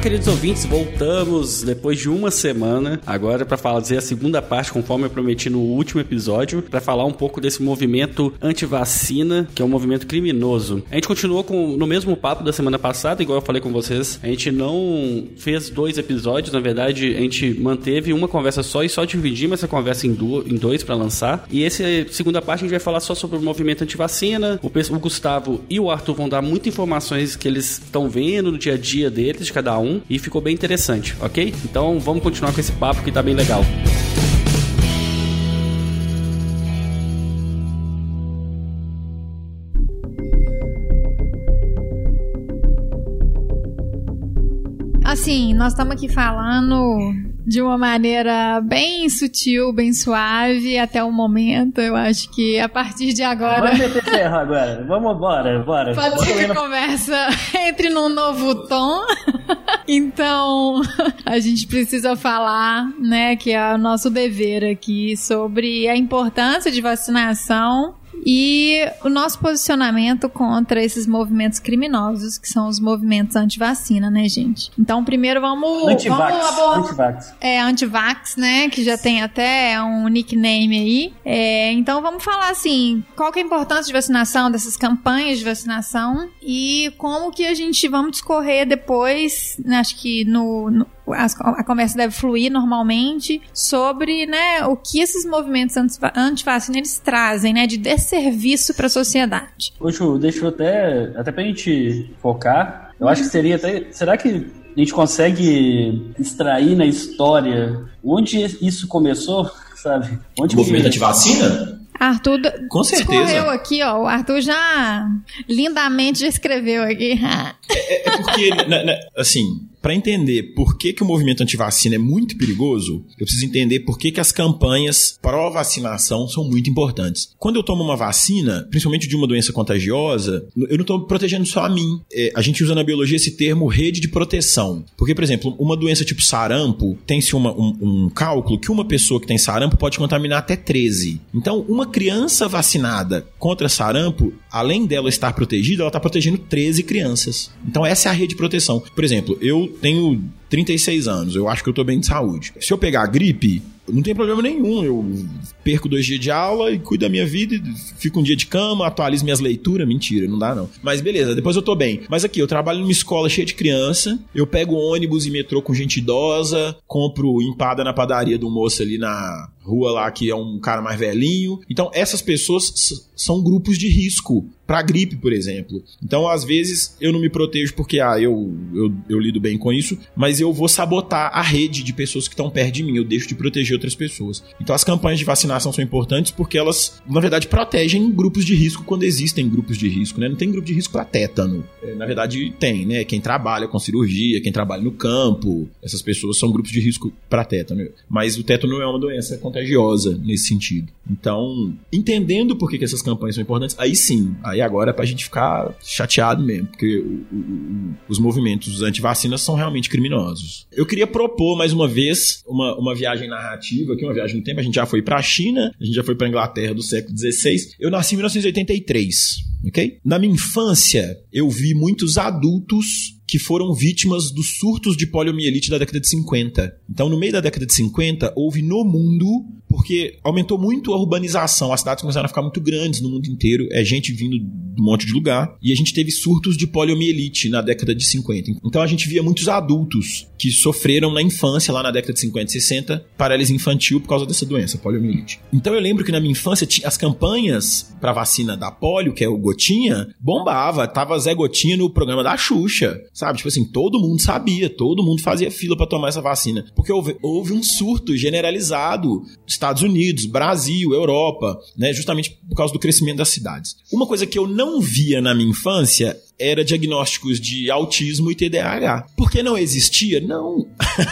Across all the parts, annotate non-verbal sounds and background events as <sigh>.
Queridos ouvintes, voltamos depois de uma semana agora para fazer a segunda parte, conforme eu prometi no último episódio, para falar um pouco desse movimento anti-vacina, que é um movimento criminoso. A gente continuou com no mesmo papo da semana passada, igual eu falei com vocês. A gente não fez dois episódios, na verdade, a gente manteve uma conversa só e só dividimos essa conversa em, em dois para lançar. E essa segunda parte a gente vai falar só sobre o movimento anti-vacina. O, o Gustavo e o Arthur vão dar muitas informações que eles estão vendo no dia a dia deles, de cada um um e ficou bem interessante, ok? Então vamos continuar com esse papo que tá bem legal. Assim, nós estamos aqui falando de uma maneira bem sutil, bem suave até o momento. Eu acho que a partir de agora. Vamos meter ferro agora. Vamos embora, bora. Pode ser que a conversa <laughs> entre num novo tom. então, a gente precisa falar, né, que é o nosso dever aqui sobre a importância de vacinação e o nosso posicionamento contra esses movimentos criminosos, que são os movimentos anti-vacina, né, gente? Então, primeiro vamos, antivax, vamos abordar. Antivax. É, antivax, né? Que já tem até um nickname aí. É, então, vamos falar assim: qual que é a importância de vacinação, dessas campanhas de vacinação e como que a gente vamos discorrer depois, né, acho que no, no a, conversa deve fluir normalmente sobre né, o que esses movimentos antivacina eles trazem né, de desserviço para a sociedade. Ju, deixa eu até, até pra gente focar, eu acho que seria até. Será que a gente consegue extrair na história onde isso começou, <laughs> sabe? Onde o movimento antivacina? Arthur Com certeza. aqui, ó. O Arthur já lindamente já escreveu aqui. é, é porque, <laughs> né, né, assim, para entender por que, que o movimento antivacina é muito perigoso, eu preciso entender por que, que as campanhas pró-vacinação são muito importantes. Quando eu tomo uma vacina, principalmente de uma doença contagiosa, eu não estou protegendo só a mim. É, a gente usa na biologia esse termo rede de proteção. Porque, por exemplo, uma doença tipo sarampo, tem-se um, um cálculo que uma pessoa que tem sarampo pode contaminar até 13. Então, uma criança vacinada contra sarampo, além dela estar protegida, ela está protegendo 13 crianças. Então, essa é a rede de proteção. Por exemplo, eu tenho 36 anos, eu acho que eu tô bem de saúde. Se eu pegar gripe, não tem problema nenhum. Eu perco dois dias de aula e cuido da minha vida, fico um dia de cama, atualizo minhas leituras. Mentira, não dá não. Mas beleza, depois eu tô bem. Mas aqui, eu trabalho numa escola cheia de criança, eu pego ônibus e metrô com gente idosa, compro empada na padaria do moço ali na rua lá que é um cara mais velhinho. Então, essas pessoas são grupos de risco para gripe, por exemplo. Então, às vezes, eu não me protejo porque ah, eu, eu, eu lido bem com isso, mas eu vou sabotar a rede de pessoas que estão perto de mim. Eu deixo de proteger outras pessoas. Então, as campanhas de vacinação são importantes porque elas, na verdade, protegem grupos de risco quando existem grupos de risco, né? Não tem grupo de risco para tétano. É, na verdade, tem, né? Quem trabalha com cirurgia, quem trabalha no campo, essas pessoas são grupos de risco para tétano. Mas o tétano é uma doença contagiosa nesse sentido. Então, entendendo por que, que essas campanhas são importantes, aí sim, aí agora é pra gente ficar chateado mesmo, porque o, o, os movimentos anti-vacinas são realmente criminosos. Eu queria propor mais uma vez uma, uma viagem narrativa, aqui uma viagem no tempo. A gente já foi pra China, a gente já foi pra Inglaterra do século XVI. Eu nasci em 1983, ok? Na minha infância, eu vi muitos adultos que foram vítimas dos surtos de poliomielite da década de 50. Então, no meio da década de 50, houve no mundo, porque aumentou muito a urbanização, as cidades começaram a ficar muito grandes no mundo inteiro, é gente vindo de um monte de lugar, e a gente teve surtos de poliomielite na década de 50. Então, a gente via muitos adultos que sofreram na infância, lá na década de 50 e 60, paralisia infantil por causa dessa doença, poliomielite. Então, eu lembro que na minha infância, as campanhas para vacina da polio, que é o Gotinha, bombava, tava Zé Gotinha no programa da Xuxa, sabe? Tipo assim, todo mundo sabia, todo mundo fazia fila para tomar essa vacina. Porque houve, houve um surto generalizado Estados Unidos, Brasil, Europa, né? Justamente por causa do crescimento das cidades. Uma coisa que eu não via na minha infância era diagnósticos de autismo e TDAH. Por que não existia? Não.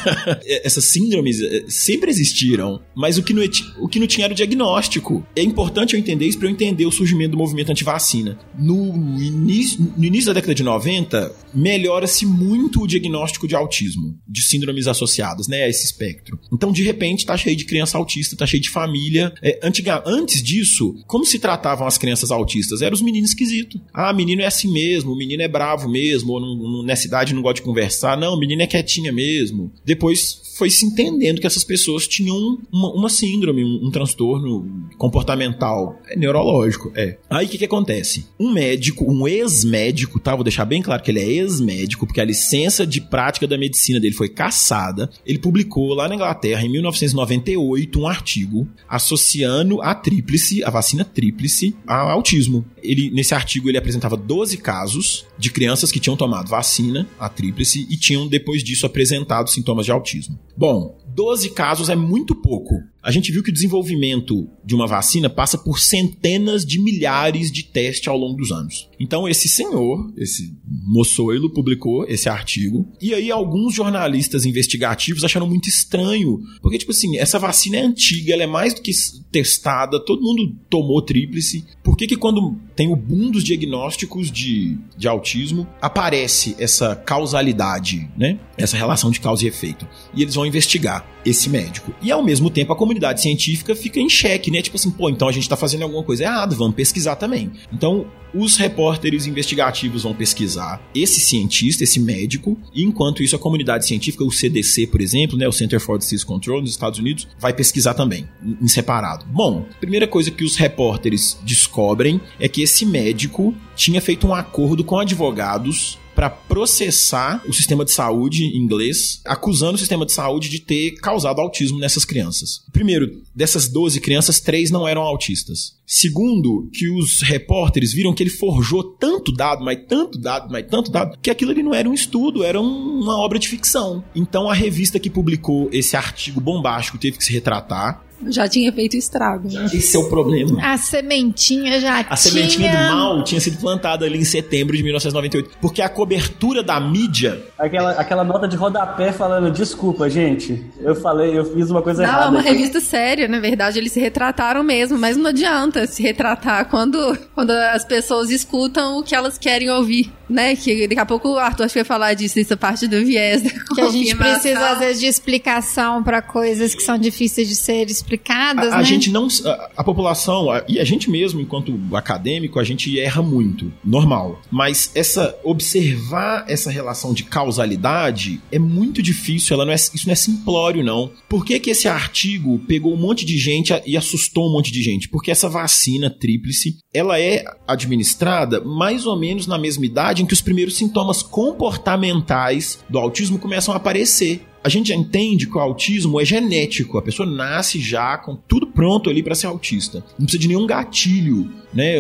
<laughs> Essas síndromes eh, sempre existiram, mas o que, não, é o que não tinha era o diagnóstico. É importante eu entender isso para eu entender o surgimento do movimento antivacina. No início, no início da década de 90, melhora-se muito o diagnóstico de autismo, de síndromes associadas, né, a esse espectro. Então, de repente, tá cheio de criança autista, tá cheio de família. É, antiga, antes disso, como se tratavam as crianças autistas? Eram os meninos esquisitos. Ah, menino é assim mesmo, menino é bravo mesmo, ou não, não, nessa idade não gosta de conversar. Não, o menino é quietinha mesmo. Depois foi se entendendo que essas pessoas tinham uma, uma síndrome, um, um, transtorno comportamental, é neurológico, é. Aí o que, que acontece? Um médico, um ex-médico, tá? Vou deixar bem claro que ele é ex-médico, porque a licença de prática da medicina dele foi cassada. Ele publicou lá na Inglaterra, em 1998, um artigo associando a tríplice, a vacina tríplice, ao autismo. Ele, nesse artigo ele apresentava 12 casos de crianças que tinham tomado vacina, a tríplice, e tinham depois disso apresentado sintomas de autismo. Bom, 12 casos é muito pouco. A gente viu que o desenvolvimento de uma vacina passa por centenas de milhares de testes ao longo dos anos. Então, esse senhor, esse moçoilo, publicou esse artigo. E aí, alguns jornalistas investigativos acharam muito estranho. Porque, tipo assim, essa vacina é antiga, ela é mais do que testada, todo mundo tomou tríplice. Por que, que quando tem o boom dos diagnósticos de, de autismo, aparece essa causalidade, né? Essa relação de causa e efeito. E eles vão investigar esse médico. E ao mesmo tempo a comunidade científica fica em xeque, né? Tipo assim, pô, então a gente tá fazendo alguma coisa errada, vamos pesquisar também. Então, os repórteres investigativos vão pesquisar esse cientista, esse médico, e enquanto isso a comunidade científica, o CDC, por exemplo, né, o Center for Disease Control nos Estados Unidos, vai pesquisar também, em separado. Bom, primeira coisa que os repórteres descobrem é que esse médico tinha feito um acordo com advogados para processar o sistema de saúde inglês, acusando o sistema de saúde de ter causado autismo nessas crianças. Primeiro, dessas 12 crianças, três não eram autistas. Segundo, que os repórteres viram que ele forjou tanto dado, mas tanto dado, mas tanto dado, que aquilo ali não era um estudo, era um, uma obra de ficção. Então a revista que publicou esse artigo bombástico teve que se retratar já tinha feito estrago. Né? Esse é o problema. A sementinha já a tinha... A sementinha do mal tinha sido plantada ali em setembro de 1998. Porque a cobertura da mídia... Aquela, aquela nota de rodapé falando, desculpa, gente, eu falei, eu fiz uma coisa não, errada. Não, é uma revista séria, na verdade, eles se retrataram mesmo, mas não adianta se retratar quando, quando as pessoas escutam o que elas querem ouvir, né? Que daqui a pouco o Arthur acho que vai falar disso, essa parte do viés da Que a gente precisa, às vezes, de explicação para coisas que são difíceis de ser explicadas explicadas, a, né? A gente não. A, a população, a, e a gente mesmo, enquanto acadêmico, a gente erra muito. Normal. Mas essa. Observar essa relação de causalidade é muito difícil. Ela não é, isso não é simplório, não. Por que, que esse artigo pegou um monte de gente e assustou um monte de gente? Porque essa vacina tríplice ela é administrada mais ou menos na mesma idade em que os primeiros sintomas comportamentais do autismo começam a aparecer a gente já entende que o autismo é genético. A pessoa nasce já com tudo pronto ali para ser autista. Não precisa de nenhum gatilho, né?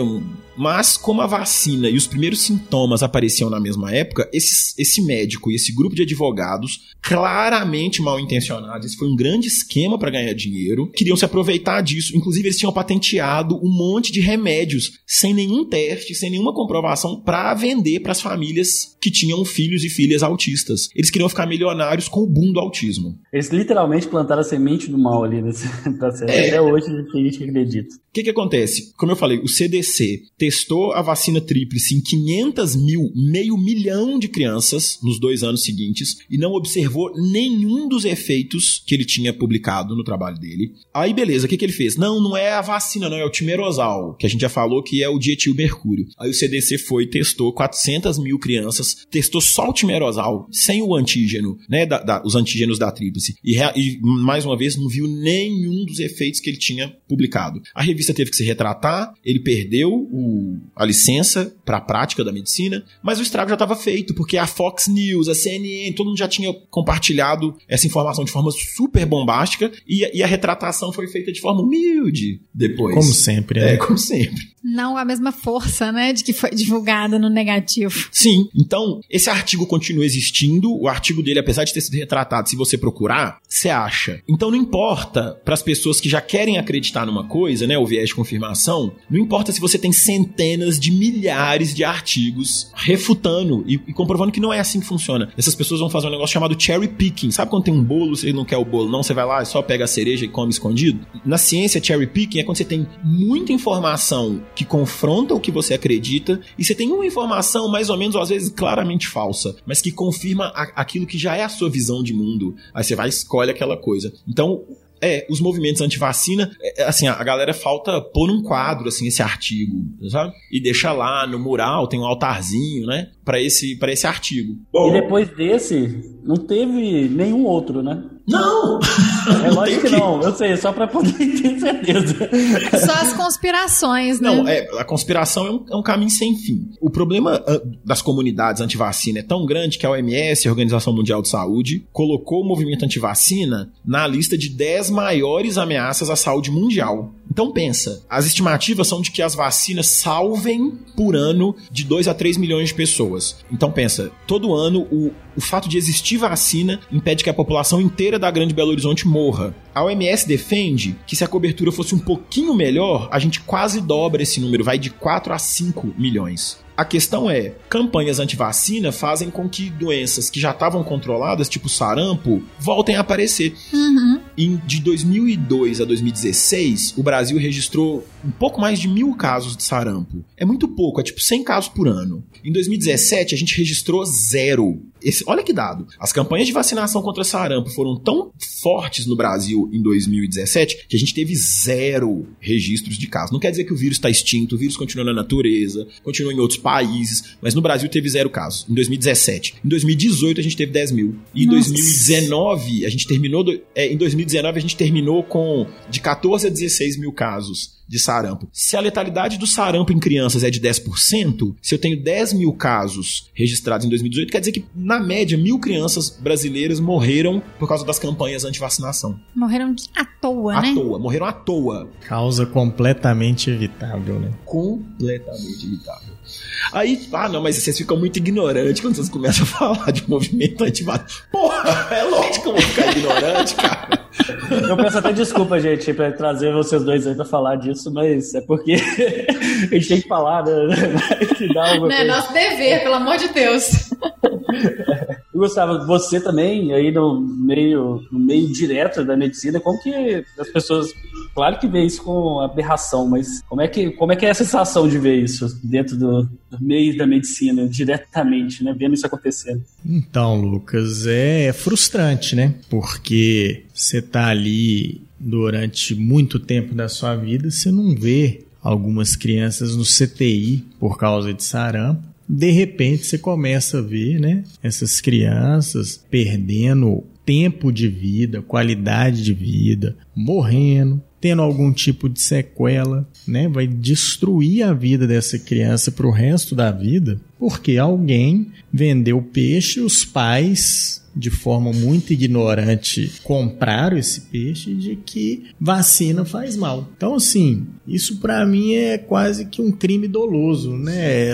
Mas como a vacina e os primeiros sintomas apareciam na mesma época, esse, esse médico e esse grupo de advogados, claramente mal intencionados, esse foi um grande esquema para ganhar dinheiro, queriam se aproveitar disso. Inclusive, eles tinham patenteado um monte de remédios sem nenhum teste, sem nenhuma comprovação, para vender para as famílias que tinham filhos e filhas autistas. Eles queriam ficar milionários com o boom do autismo. Eles literalmente plantaram a semente do mal ali nesse <laughs> processo. É. Até hoje tem gente que acredita. O que, que acontece? Como eu falei, o CDC testou a vacina tríplice em 500 mil, meio milhão de crianças nos dois anos seguintes e não observou nenhum dos efeitos que ele tinha publicado no trabalho dele. Aí, beleza, o que, que ele fez? Não, não é a vacina, não, é o timerosal, que a gente já falou que é o dietilmercúrio. Aí o CDC foi e testou 400 mil crianças, testou só o timerosal, sem o antígeno, né, da, da, os antígenos da tríplice. E, e, mais uma vez, não viu nenhum dos efeitos que ele tinha publicado. A revista teve que se retratar, ele perdeu o a licença para a prática da medicina, mas o estrago já estava feito, porque a Fox News, a CNN, todo mundo já tinha compartilhado essa informação de forma super bombástica e, e a retratação foi feita de forma humilde depois. Como sempre, né? É, como sempre. Não a mesma força, né, de que foi divulgada no negativo. Sim, então esse artigo continua existindo. O artigo dele, apesar de ter sido retratado, se você procurar, você acha. Então não importa para as pessoas que já querem acreditar numa coisa, né, o viés de confirmação, não importa se você tem centenas de milhares de artigos refutando e, e comprovando que não é assim que funciona. Essas pessoas vão fazer um negócio chamado cherry picking. Sabe quando tem um bolo, você não quer o bolo, não, você vai lá e só pega a cereja e come escondido? Na ciência, cherry picking é quando você tem muita informação que confronta o que você acredita e você tem uma informação mais ou menos, às vezes, claramente falsa, mas que confirma a, aquilo que já é a sua visão de mundo. Aí você vai e escolhe aquela coisa. Então, é, os movimentos anti-vacina, é, assim, a galera falta pôr num quadro, assim, esse artigo, sabe? E deixa lá no mural, tem um altarzinho, né? Pra esse, pra esse artigo. Bom, e depois desse, não teve nenhum outro, né? Não! É <laughs> lógico que não, eu sei, só pra poder <laughs> ter certeza. Só as conspirações, né? Não, é, a conspiração é um, é um caminho sem fim. O problema uh, das comunidades anti-vacina é tão grande que a OMS, a Organização Mundial de Saúde, colocou o movimento anti-vacina na lista de 10 maiores ameaças à saúde mundial. Então pensa, as estimativas são de que as vacinas salvem por ano de 2 a 3 milhões de pessoas. Então pensa, todo ano o, o fato de existir vacina impede que a população inteira da Grande Belo Horizonte morra. A OMS defende que se a cobertura fosse um pouquinho melhor, a gente quase dobra esse número, vai de 4 a 5 milhões. A questão é, campanhas anti-vacina fazem com que doenças que já estavam controladas, tipo sarampo, voltem a aparecer. Uhum. Em, de 2002 a 2016, o Brasil registrou um pouco mais de mil casos de sarampo. É muito pouco, é tipo 100 casos por ano. Em 2017, a gente registrou zero. Esse, olha que dado. As campanhas de vacinação contra sarampo foram tão fortes no Brasil em 2017 que a gente teve zero registros de casos. Não quer dizer que o vírus está extinto, o vírus continua na natureza, continua em outros países, mas no Brasil teve zero casos em 2017. Em 2018 a gente teve 10 mil. E em Nossa. 2019 a gente terminou. do- é, em 2019 a gente terminou com de 14 a 16 mil casos de sarampo. Se a letalidade do sarampo em crianças é de 10%, se eu tenho 10 mil casos registrados em 2018, quer dizer que, na média, mil crianças brasileiras morreram por causa das campanhas anti-vacinação. Morreram à toa, À né? toa, morreram à toa. Causa completamente evitável, né? Completamente evitável. Aí, ah, não, mas vocês ficam muito ignorantes quando vocês começam a <laughs> falar de movimento anti-vacina. Porra, é lógico que eu vou ficar ignorante, cara. Eu peço até desculpa, gente, pra trazer vocês dois aí pra falar disso, mas é porque <laughs> a gente tem que falar, né? Que dá alguma coisa. nosso dever, pelo amor de Deus. <laughs> Gustavo, você também, aí no meio, no meio direto da medicina, como que as pessoas. Claro que vê isso com aberração, mas como é que, como é, que é a sensação de ver isso dentro do, do meio da medicina, diretamente, né? Vendo isso acontecendo. Então, Lucas, é frustrante, né? Porque você tá ali durante muito tempo da sua vida, você não vê algumas crianças no CTI por causa de sarampo. De repente você começa a ver, né, essas crianças perdendo tempo de vida, qualidade de vida, morrendo, tendo algum tipo de sequela, né? Vai destruir a vida dessa criança para o resto da vida, porque alguém vendeu peixe, os pais de forma muito ignorante compraram esse peixe de que vacina faz mal. Então assim, isso para mim é quase que um crime doloso, né?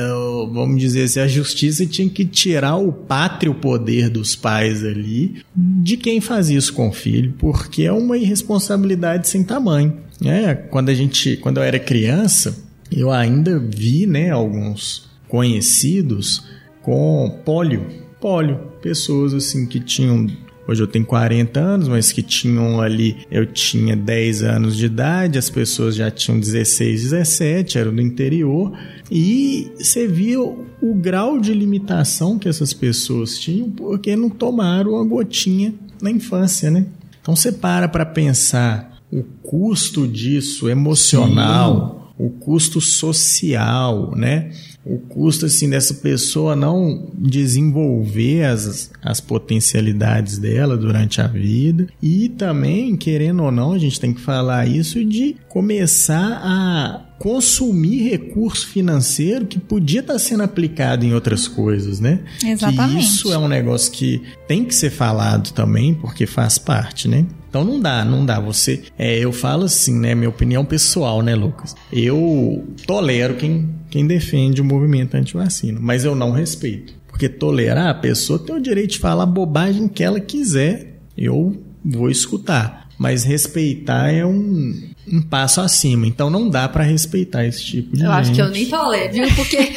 Vamos dizer assim, a justiça tinha que tirar o pátrio poder dos pais ali de quem faz isso com o filho, porque é uma irresponsabilidade sem tamanho. É, quando a gente, quando eu era criança, eu ainda vi, né, alguns conhecidos com pólio, pólio, pessoas assim que tinham Hoje eu tenho 40 anos, mas que tinham ali, eu tinha 10 anos de idade, as pessoas já tinham 16, 17, eram do interior, e você via o, o grau de limitação que essas pessoas tinham porque não tomaram uma gotinha na infância, né? Então você para para pensar o custo disso emocional, o custo social, né? O custo assim dessa pessoa não desenvolver as, as potencialidades dela durante a vida e também, querendo ou não, a gente tem que falar isso de começar a consumir recurso financeiro que podia estar sendo aplicado em outras coisas, né? Exatamente. Que isso é um negócio que tem que ser falado também, porque faz parte, né? Então não dá, não dá. Você, é, eu falo assim, né? Minha opinião pessoal, né, Lucas? Eu tolero quem, quem defende o movimento anti-vacina, mas eu não respeito. Porque tolerar a pessoa tem o direito de falar a bobagem que ela quiser. Eu vou escutar. Mas respeitar é um, um passo acima. Então não dá para respeitar esse tipo de Eu gente. acho que eu nem tolero, viu? Porque. <laughs>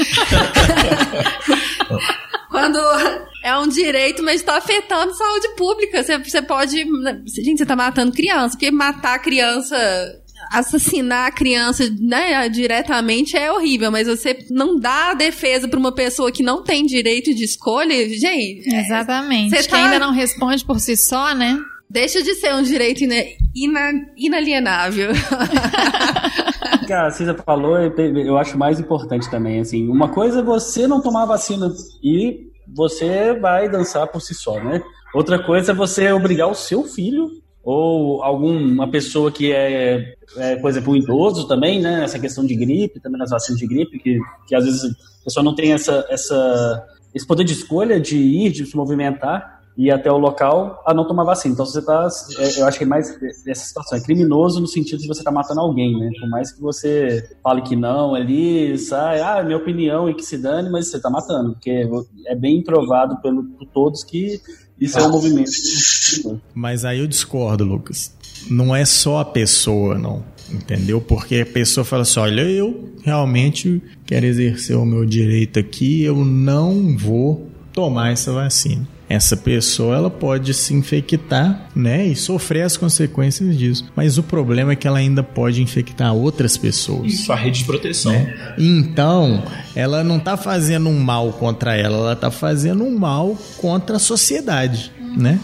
Quando é um direito, mas está afetando a saúde pública. Você, você pode. Gente, você está matando criança. Porque matar criança. Assassinar a criança né, diretamente é horrível, mas você não dá a defesa para uma pessoa que não tem direito de escolha, gente. Exatamente. Você que tá- ainda não responde por si só, né? Deixa de ser um direito ina- ina- inalienável. <laughs> <laughs> Que a Cisa falou, eu eu acho mais importante também. Assim, uma coisa é você não tomar a vacina e você vai dançar por si só, né? Outra coisa é você obrigar o seu filho ou alguma pessoa que é, é, por exemplo, um idoso também, né? Essa questão de gripe, também nas vacinas de gripe, que, que às vezes a pessoa não tem essa, essa, esse poder de escolha de ir, de se movimentar e até o local a não tomar vacina. Então você está, eu acho que é mais essa situação é criminoso no sentido de você estar matando alguém, né? Por mais que você fale que não ali, sai, ah, é minha opinião e que se dane, mas você está matando, porque é bem provado pelo, por todos que isso é um movimento. Mas aí eu discordo, Lucas. Não é só a pessoa, não. Entendeu? Porque a pessoa fala assim: olha, eu realmente quero exercer o meu direito aqui, eu não vou tomar essa vacina. Essa pessoa ela pode se infectar, né, e sofrer as consequências disso. Mas o problema é que ela ainda pode infectar outras pessoas. Isso, a rede de proteção. né? Então, ela não está fazendo um mal contra ela, ela está fazendo um mal contra a sociedade, né?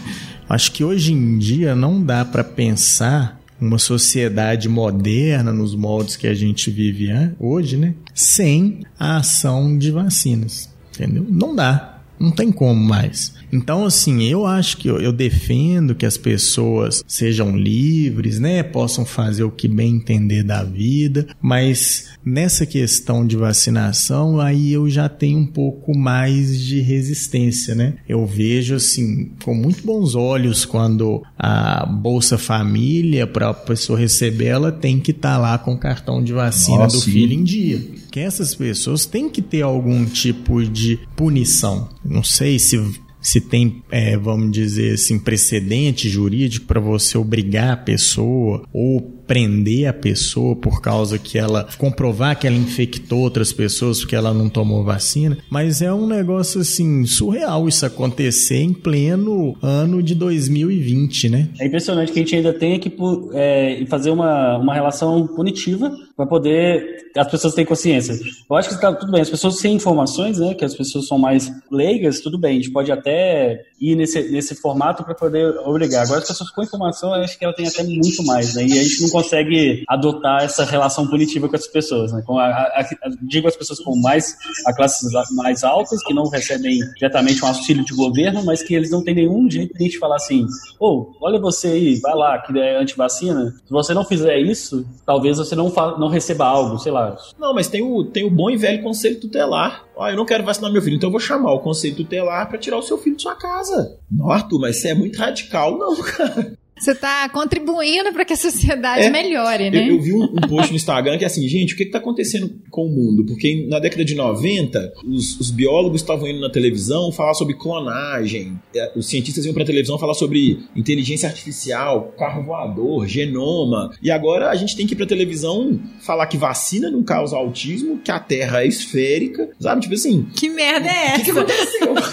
Acho que hoje em dia não dá para pensar uma sociedade moderna nos moldes que a gente vive hoje, né? Sem a ação de vacinas, entendeu? Não dá, não tem como mais. Então, assim, eu acho que eu, eu defendo que as pessoas sejam livres, né? Possam fazer o que bem entender da vida, mas nessa questão de vacinação, aí eu já tenho um pouco mais de resistência, né? Eu vejo, assim, com muito bons olhos quando a Bolsa Família, para a pessoa receber, ela tem que estar lá com o cartão de vacina Nossa, do sim. filho em dia. Que essas pessoas têm que ter algum tipo de punição. Não sei se se tem, é, vamos dizer assim, precedente jurídico para você obrigar a pessoa ou prender a pessoa por causa que ela comprovar que ela infectou outras pessoas porque ela não tomou vacina, mas é um negócio assim surreal isso acontecer em pleno ano de 2020, né? É impressionante que a gente ainda tenha que é, fazer uma, uma relação punitiva para poder as pessoas terem consciência. Eu acho que está tudo bem. As pessoas sem informações, né, que as pessoas são mais leigas, tudo bem. A gente pode até ir nesse, nesse formato para poder obrigar. Agora, as pessoas com informação, eu acho que ela tem até muito mais, né? E a gente não consegue adotar essa relação punitiva com as pessoas, né? Com a, a- a- digo as pessoas com mais a classes mais altas que não recebem diretamente um auxílio de governo, mas que eles não têm nenhum jeito de falar assim, ô, olha você aí, vai lá, que é antivacina. Se você não fizer isso, talvez você não, não receba algo, sei lá. Não, mas tem o, tem o bom e velho conselho tutelar. Ó, eu não quero vacinar meu filho, então eu vou chamar o conselho tutelar pra tirar o seu filho de sua casa. Arthur, mas você é muito radical. <laughs> Não, cara. Você tá contribuindo para que a sociedade É. melhore, Eu, né? eu vi um, um post no Instagram que é assim, gente, o que, que tá acontecendo com o mundo? Porque na década de 90, os, os biólogos estavam indo na televisão falar sobre clonagem, eh, os cientistas iam pra televisão falar sobre inteligência artificial, carro voador, genoma, e agora a gente tem que ir pra televisão falar que vacina não causa autismo, que a Terra é esférica, sabe? Tipo assim, Que merda é o que, essa? aconteceu? <laughs>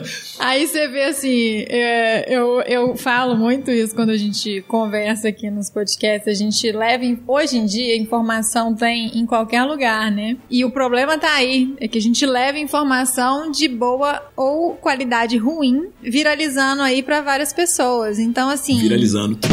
<laughs> Aí você vê assim, é, eu, eu falo muito isso quando a gente conversa aqui nos podcasts, a gente leva, hoje em dia, informação vem em qualquer lugar, né? E o problema tá aí, é que a gente leva informação de boa ou qualidade ruim, viralizando aí pra várias pessoas. Então, assim... Viralizando. <laughs>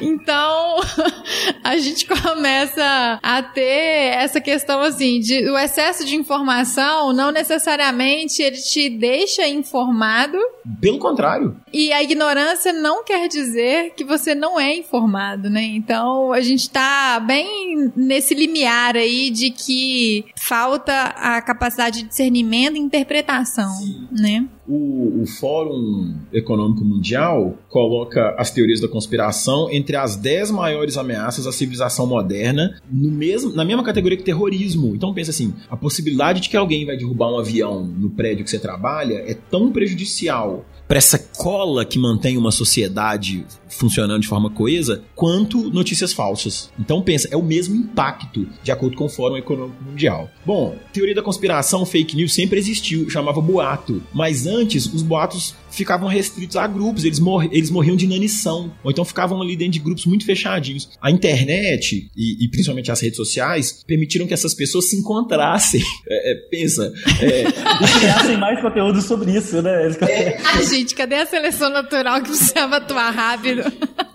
Então, <laughs> a gente começa a ter essa questão assim, de o excesso de informação não necessariamente ele te deixa informado informado. Pelo contrário. E a ignorância não quer dizer que você não é informado, né? Então a gente tá bem nesse limiar aí de que falta a capacidade de discernimento e interpretação, né? O, o, Fórum Econômico Mundial coloca as teorias da conspiração entre as 10 maiores ameaças à civilização moderna, no mesmo, na mesma categoria que terrorismo. Então pensa assim, a possibilidade de que alguém vai derrubar um avião no prédio que você trabalha é tão prejudicial inicial para essa cola que mantém uma sociedade funcionando de forma coesa, quanto notícias falsas. Então pensa, é o mesmo impacto, de acordo com o Fórum Econômico Mundial. Bom, teoria da conspiração, fake news sempre existiu, chamava boato, mas antes os boatos ficavam restritos a grupos, eles, mor eles morriam de inanição, ou então ficavam ali dentro de grupos muito fechadinhos. A internet, e, e principalmente as redes sociais, permitiram que essas pessoas se encontrassem. <laughs> É, é, pensa. É... e criassem mais conteúdo sobre isso, né? É. <laughs> Gente, cadê a seleção natural que precisava atuar rápido?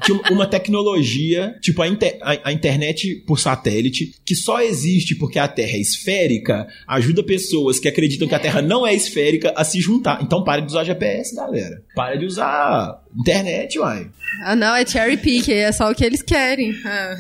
Tinha uma tecnologia, tipo a, inter a, a internet por satélite, que só existe porque a Terra é esférica, ajuda pessoas que acreditam que a Terra não é esférica a se juntar. Então pare de usar GPS, galera. Para de usar internet, uai. Ah, não, é cherry pick, é só o que eles querem. Ah.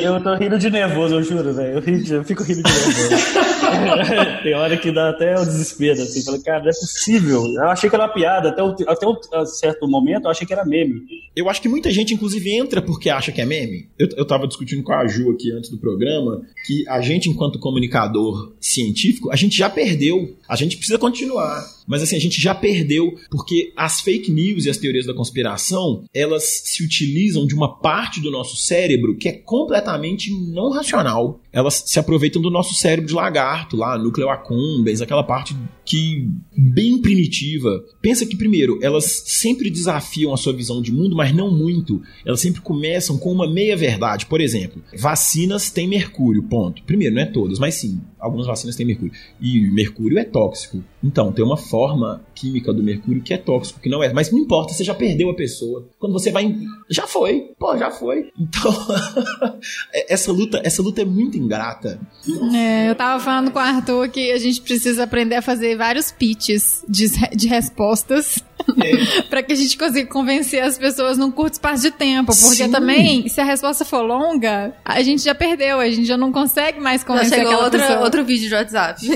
Eu tô rindo de nervoso, eu juro, velho. Eu, eu, fico rindo de nervoso. <laughs> Tem hora que dá até o desespero, assim. Falei, cara, não é possível. Eu achei que era uma piada. Até, o, até um certo momento, eu achei que era meme. Eu acho que muita gente, inclusive, entra porque acha que é meme. Eu, eu tava discutindo com a Ju aqui antes do programa que a gente, enquanto comunicador científico, a gente já perdeu. A gente precisa continuar. Mas assim, a gente já perdeu porque as fake news as teorias da conspiração, elas se utilizam de uma parte do nosso cérebro que é completamente não racional. Elas se aproveitam do nosso cérebro de lagarto, lá, núcleo accumbens, aquela parte que bem primitiva. Pensa que primeiro, elas sempre desafiam a sua visão de mundo, mas não muito. Elas sempre começam com uma meia verdade. Por exemplo, vacinas têm mercúrio, ponto. Primeiro, não é todas, mas sim, algumas vacinas têm mercúrio. E mercúrio é tóxico. Então, tem uma forma química do mercúrio que é tóxico, que não é. Mas não importa, você já perdeu a pessoa. Quando você vai. Já foi. Pô, já foi. Então, <laughs> essa luta essa luta é muito ingrata. É, eu tava falando com o Arthur que a gente precisa aprender a fazer vários pitches de, de respostas <laughs> é. para que a gente consiga convencer as pessoas num curto espaço de tempo. Porque Sim. também, se a resposta for longa, a gente já perdeu, a gente já não consegue mais convencer já chegou aquela outra, pessoa. outro vídeo de WhatsApp.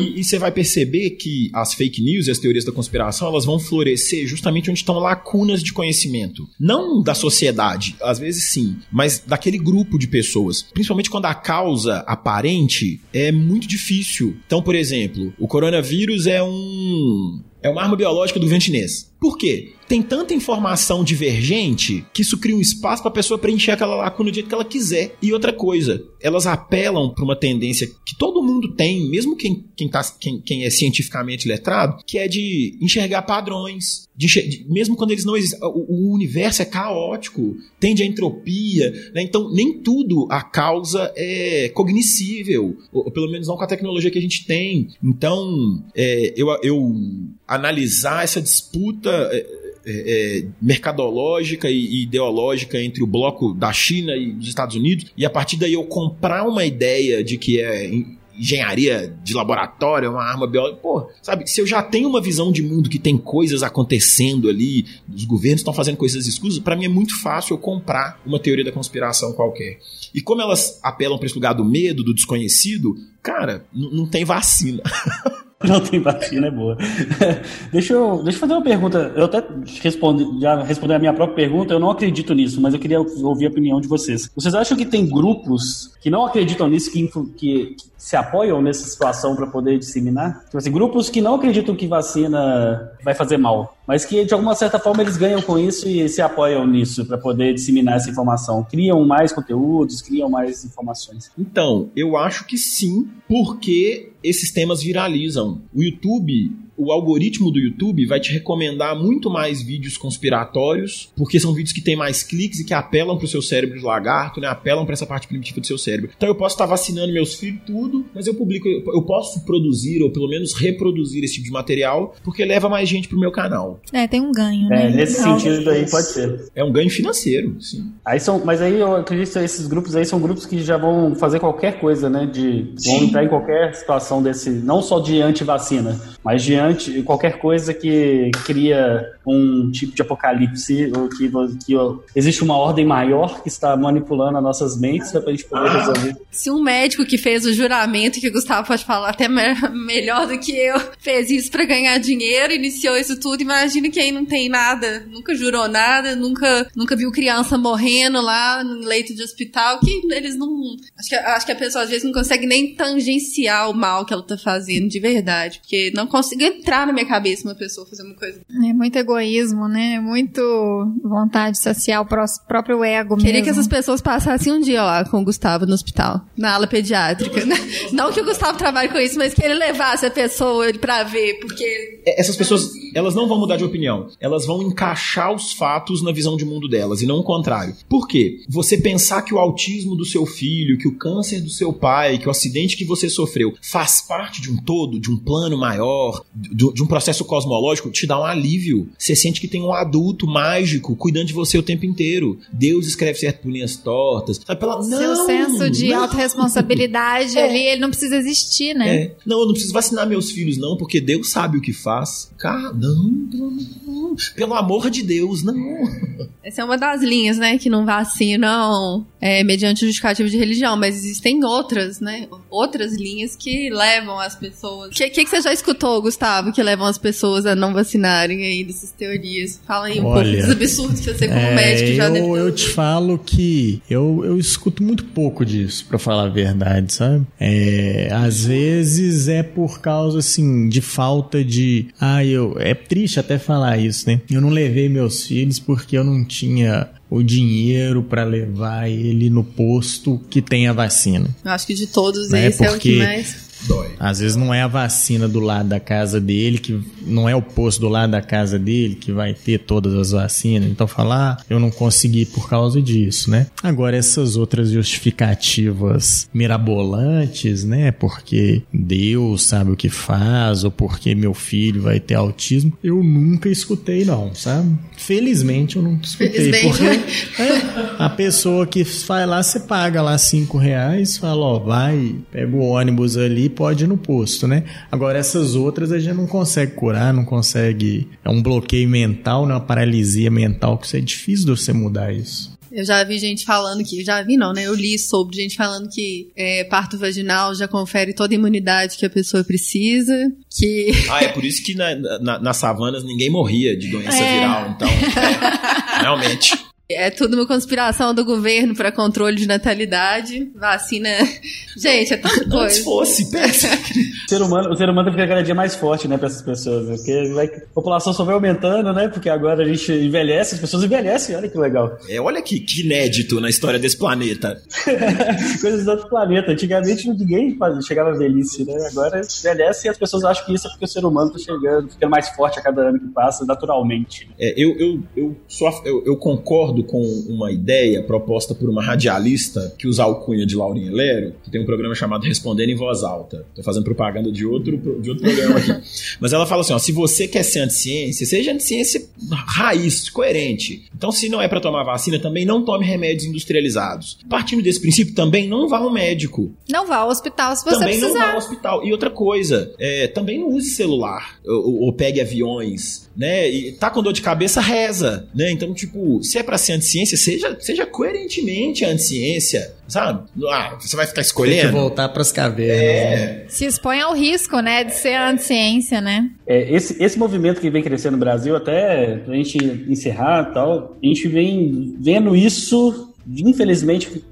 e, e você vai perceber que as fake news e as teorias da conspiração, elas vão florescer justamente onde estão lacunas de conhecimento. Não da sociedade, às vezes sim, mas daquele grupo de pessoas. Principalmente quando a causa aparente é muito difícil. Então, por exemplo, o coronavírus é um é uma arma biológica do vento chinês. Por quê? Tem tanta informação divergente que isso cria um espaço para a pessoa preencher aquela lacuna do jeito que ela quiser. E outra coisa, elas apelam para uma tendência que todo mundo tem, mesmo quem, quem, tá, quem, quem é cientificamente letrado, que é de enxergar padrões. De de, mesmo quando eles não existem. O, o, universo é caótico, tende a entropia. Né? Então, nem tudo a causa é cognoscível, ou, ou, pelo menos não com a tecnologia que a gente tem. Então, é, eu, eu analisar essa disputa é, é, é, mercadológica e ideológica entre o bloco da China e dos Estados Unidos, e a partir daí eu comprar uma ideia de que é engenharia de laboratório, uma arma biológica. Pô, sabe, se eu já tenho uma visão de mundo que tem coisas acontecendo ali, os governos estão fazendo coisas escusas, para mim é muito fácil eu comprar uma teoria da conspiração qualquer. E como elas apelam para esse lugar do medo, do desconhecido, cara, não tem vacina. <laughs> <laughs> Não tem vacina, é boa. <laughs> deixa, eu, deixa eu fazer uma pergunta. Eu até respondi, já respondi a minha própria pergunta, eu não acredito nisso, mas eu queria ouvir a opinião de vocês. Vocês acham que tem grupos que não acreditam nisso, que, que, se apoiam nessa situação para poder disseminar? Tipo assim, grupos que não acreditam que vacina vai fazer mal, mas que de alguma certa forma eles ganham com isso e se apoiam nisso para poder disseminar essa informação. Criam mais conteúdos, criam mais informações. Então, eu acho que sim, porque esses temas viralizam. O YouTube o algoritmo do YouTube vai te recomendar muito mais vídeos conspiratórios, porque são vídeos que têm mais cliques e que apelam pro seu cérebro de lagarto, né? Apelam para essa parte primitiva do seu cérebro. Então eu posso estar vacinando meus filhos tudo, mas eu publico, eu posso produzir ou pelo menos reproduzir esse tipo de material, porque leva mais gente pro meu canal. É, tem um ganho, né? É, nesse sentido aí pode ser. É um ganho financeiro, sim. Aí são, mas aí eu acredito que esses grupos aí são grupos que já vão fazer qualquer coisa, né? De vão sim. entrar em qualquer situação desse, não só de anti-vacina, mas de qualquer coisa que cria um tipo de apocalipse, ou que, que existe uma ordem maior que está manipulando as nossas mentes para a gente poder resolver. Se um médico que fez o juramento, que o Gustavo pode falar até me melhor do que eu, fez isso para ganhar dinheiro, iniciou isso tudo, imagina quem não tem nada, nunca jurou nada, nunca, nunca viu criança morrendo lá no leito de hospital, que eles não. Acho que, acho que a pessoa às vezes não consegue nem tangenciar o mal que ela tá fazendo de verdade, porque não consigo entrar na minha cabeça uma pessoa fazer uma coisa. É muito egoísmo, né? Muito vontade social, próprio ego Queria mesmo. que essas pessoas passassem um dia lá com o Gustavo no hospital, na ala pediátrica. Né? <laughs> não que o Gustavo trabalhe com isso, mas que ele levasse a pessoa pra ver, porque. É, essas pessoas, elas não vão mudar de opinião. Elas vão encaixar os fatos na visão de mundo delas e não o contrário. Por quê? Você pensar que o autismo do seu filho, que o câncer do seu pai, que o acidente que você sofreu faz parte de um todo, de um plano maior, de, de um processo cosmológico, te dá um alívio. Você sente que tem um adulto mágico cuidando de você o tempo inteiro. Deus escreve certo por linhas tortas. Sabe, pela... Seu não, senso de não. autorresponsabilidade <laughs> ali, ele não precisa existir, né? É. Não, eu não preciso vacinar meus filhos, não, porque Deus sabe o que faz. Cara, não, não, não. Pelo amor de Deus, não. <laughs> Essa é uma das linhas, né? Que não vacinam é, mediante justificativo de religião, mas existem outras, né? Outras linhas que levam as pessoas. O que, que, que, você já escutou, Gustavo, que levam as pessoas a não vacinarem aí dessas teorias? Fala aí um Olha, pouco dos absurdos que você, como é, médico, já eu, deve ter eu te falo que eu, eu escuto muito pouco disso, pra falar a verdade, sabe? É, às vezes é por causa, assim, de falta de. Ah, eu. É triste até falar isso, né? Eu não levei meus filhos porque eu não tinha o dinheiro para levar ele no posto que tem a vacina. Eu acho que de todos Né, esse é o porque- que mais. Dói. Às vezes não é a vacina do lado da casa dele, que não é o posto do lado da casa dele que vai ter todas as vacinas. Então falar, ah, eu não consegui por causa disso, né? Agora essas outras justificativas mirabolantes, né? Porque Deus sabe o que faz ou porque meu filho vai ter autismo, eu nunca escutei não, sabe? Felizmente eu não escutei, Felizmente. porque é, a pessoa que vai lá, você paga lá cinco reais, fala, ó, vai, pega o ônibus ali, pode ir no posto, né? Agora essas outras a gente não consegue curar, não consegue. É um bloqueio mental, né? Uma paralisia mental que isso é difícil de você mudar isso. Eu já vi gente falando que. Já vi, não, né? Eu li sobre gente falando que é, parto vaginal já confere toda a imunidade que a pessoa precisa. Que. <laughs> Ah, é por isso que na, na- nas savanas ninguém morria de doença É. viral. Então, é, <laughs> realmente. É tudo uma conspiração do governo para controle de natalidade. Vacina. <laughs> Gente, é tanta Antes coisa. fosse, pensa. <laughs> O ser humano, o ser humano fica cada dia mais forte, né, pra essas pessoas. né? Porque vai- a população só vai aumentando, né? Porque agora a gente envelhece, as pessoas envelhecem, olha que legal. É, olha que, que inédito na história desse planeta. <laughs> Coisas do outro planeta. Antigamente ninguém chegava à velhice, né? Agora envelhece e as pessoas acham que isso é porque o ser humano tá chegando, ficando mais forte a cada ano que passa, naturalmente. É, eu, eu, eu, sou a- eu, eu concordo com uma ideia proposta por uma radialista que usa a alcunha de Laurinha Lero, que tem um programa chamado Respondendo em Voz Alta. Tô fazendo propaganda de outro, de outro programa aqui. <laughs> Mas ela fala assim: ó, se você quer ser anticiência, seja anticiência raiz, coerente. Então, se não é para tomar vacina, também não tome remédios industrializados. Partindo desse princípio, também não vá ao médico. Não vá ao hospital se você também não vá precisar. ao hospital. E outra coisa, é, também não use celular ou, ou- ou pegue aviões, né? E tá com dor de cabeça, reza, né? Então, tipo, se é pra ser anticiência, seja, seja coerentemente anticiência, sabe? Ah, você vai ficar Tem que escolhendo. voltar pras cavernas. né? Se expõe ao risco, né, de ser anticiência, né? É, esse, esse movimento que vem crescendo no Brasil, até pra gente encerrar e tal, a gente vem vendo isso, infelizmente,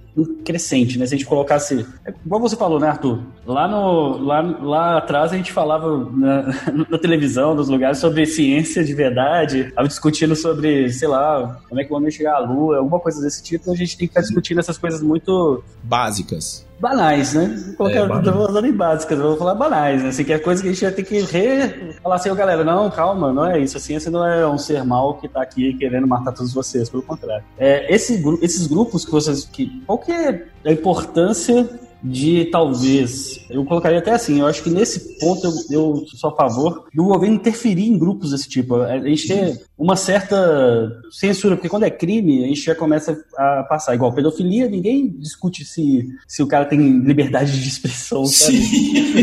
crescente, né? Se a gente colocasse. É, igual você falou, né, Arthur? Lá, no, lá, lá atrás a gente falava na, <laughs> na televisão, nos lugares, sobre ciência de verdade, tava discutindo sobre, sei lá, como é que o homem chegar à lua, alguma coisa desse tipo, a gente tem que estar discutindo essas coisas muito Básicas. Banais, né? Colocar, É, banal. não vou usar nem básicas, eu vou falar banais, né? Assim, que é coisa que a gente vai ter que re... falar assim, ô galera, não, calma, não é isso. A ciência não é um ser mal que tá aqui querendo matar todos vocês, pelo contrário. É, esse, esses grupos que vocês. Que, qual que é a importância de talvez, eu colocaria até assim, eu acho que nesse ponto eu, eu sou a favor do governo interferir em grupos desse tipo. A gente tem uma certa censura, porque quando é crime, a gente já começa a passar. Igual pedofilia, ninguém discute se, se o cara tem liberdade de expressão, sabe?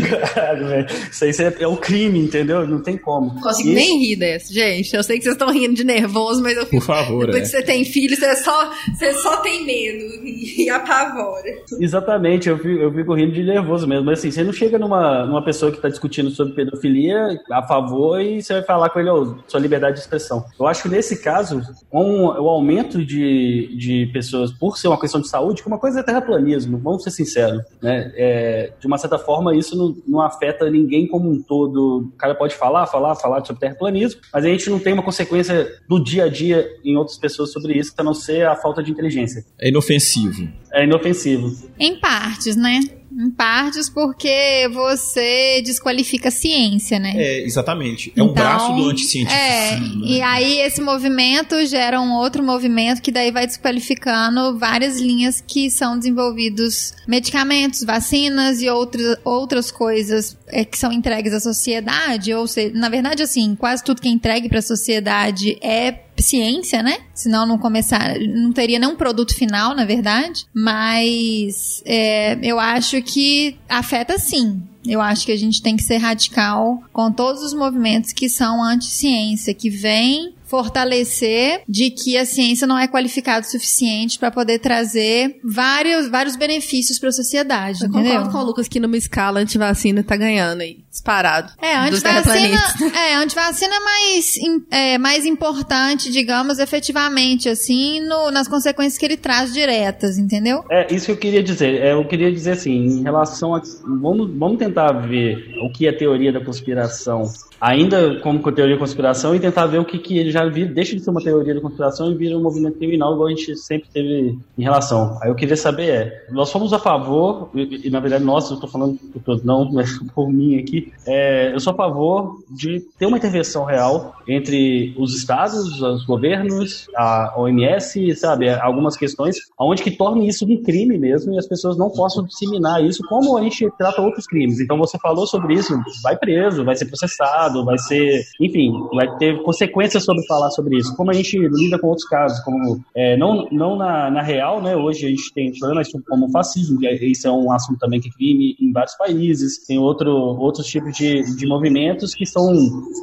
<laughs> Cara, isso aí é, é um crime, entendeu? Não tem como. Consigo nem rir dessa, gente. Eu sei que vocês estão rindo de nervoso, mas eu fico. Por favor, Depois é. que você tem filho, você só, você só tem medo e apavora. Exatamente, eu fico, eu fico rindo de nervoso mesmo. Mas assim, você não chega numa, numa pessoa que está discutindo sobre pedofilia a favor e você vai falar com ele, oh, sua liberdade de expressão. Eu acho que nesse caso, com o aumento de, de pessoas, por ser uma questão de saúde, que uma coisa é terraplanismo, vamos ser sinceros. Né? É, de uma certa forma, isso não, não afeta ninguém como um todo. O cara pode falar, falar, falar sobre terraplanismo, mas a gente não tem uma consequência do dia a dia em outras pessoas sobre isso, a não ser a falta de inteligência. É inofensivo. É inofensivo. Em partes, né? Em partes porque você desqualifica a ciência, né? É, exatamente. É um Então, braço do É, anticientificismo. e né? aí esse movimento gera um outro movimento que daí vai desqualificando várias linhas que são desenvolvidos medicamentos, vacinas e outras, outras coisas é, que são entregues à sociedade, ou seja, na verdade assim, quase tudo que é entregue para a sociedade é ciência, né? Senão não começar, não teria nenhum produto final, na verdade. Mas é, eu acho que afeta sim. Eu acho que a gente tem que ser radical com todos os movimentos que são anti-ciência, que vêm fortalecer de que a ciência não é qualificada o suficiente para poder trazer vários, vários benefícios para a sociedade, Eu entendeu? concordo com o Lucas que numa escala antivacina tá ganhando aí, disparado. É, antivacina, <laughs> é, antivacina é mais, é mais importante, digamos, efetivamente, assim, no- nas consequências que ele traz diretas, entendeu? É isso que eu queria dizer. É, eu queria dizer assim, em relação a. Vamos, vamos tentar ver o que é teoria da conspiração. Ainda como com teoria da conspiração, e tentar ver o que, que ele já vira, deixa de ser uma teoria da conspiração e vira um movimento criminal, igual a gente sempre teve em relação. Aí eu queria saber é, nós fomos a favor, e, e, na verdade nós, eu estou falando por todos, não, mas <laughs> por mim aqui, é, eu sou a favor de ter uma intervenção real entre os estados, os governos, a OMS, sabe, algumas questões, onde que torne isso um crime mesmo e as pessoas não possam disseminar isso como a gente trata outros crimes. Então você falou sobre isso, vai preso, vai ser processado, vai ser, enfim, vai ter consequências sobre falar sobre isso. Como a gente lida com outros casos, como é, não, não na, na real, né? Hoje a gente tem problemas como fascismo, que é- isso é um assunto também que é crime em vários países. Tem outro, outros tipos de, de movimentos que são,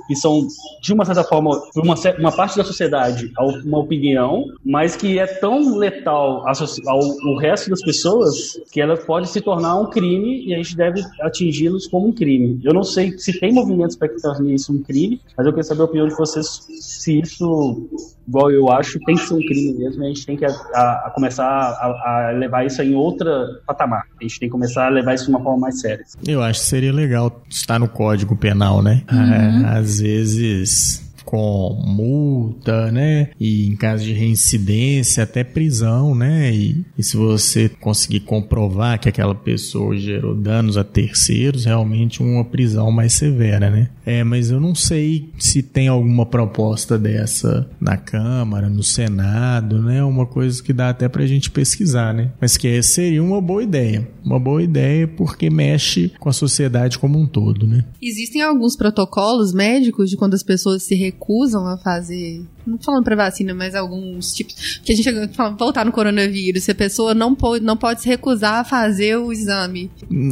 que são de uma certa forma, uma, uma parte da sociedade, uma opinião, mas que é tão letal ao, ao resto das pessoas que ela pode se tornar um crime e a gente deve atingi-los como um crime. Eu não sei se tem movimentos para que torne isso um crime, mas eu queria saber a opinião de vocês se isso, igual eu acho, tem que ser um crime mesmo e a gente tem que a, a- a começar a, a levar isso em outra patamar. A gente tem que começar a levar isso de uma forma mais séria. Eu acho que seria legal estar no Código Penal, né? É, às vezes com multa, né? E em caso de reincidência, até prisão, né? E, e se você conseguir comprovar que aquela pessoa gerou danos a terceiros, realmente uma prisão mais severa, né? É, mas eu não sei se tem alguma proposta dessa na Câmara, no Senado, né? Uma coisa que dá até pra gente pesquisar, né? Mas que seria uma boa ideia. Uma boa ideia porque mexe com a sociedade como um todo, né? Existem alguns protocolos médicos de quando as pessoas se recusam a fazer. Não falando pra vacina, mas alguns tipos. Que a gente fala, voltar no coronavírus. Se a pessoa não pode, não pode se recusar a fazer o exame.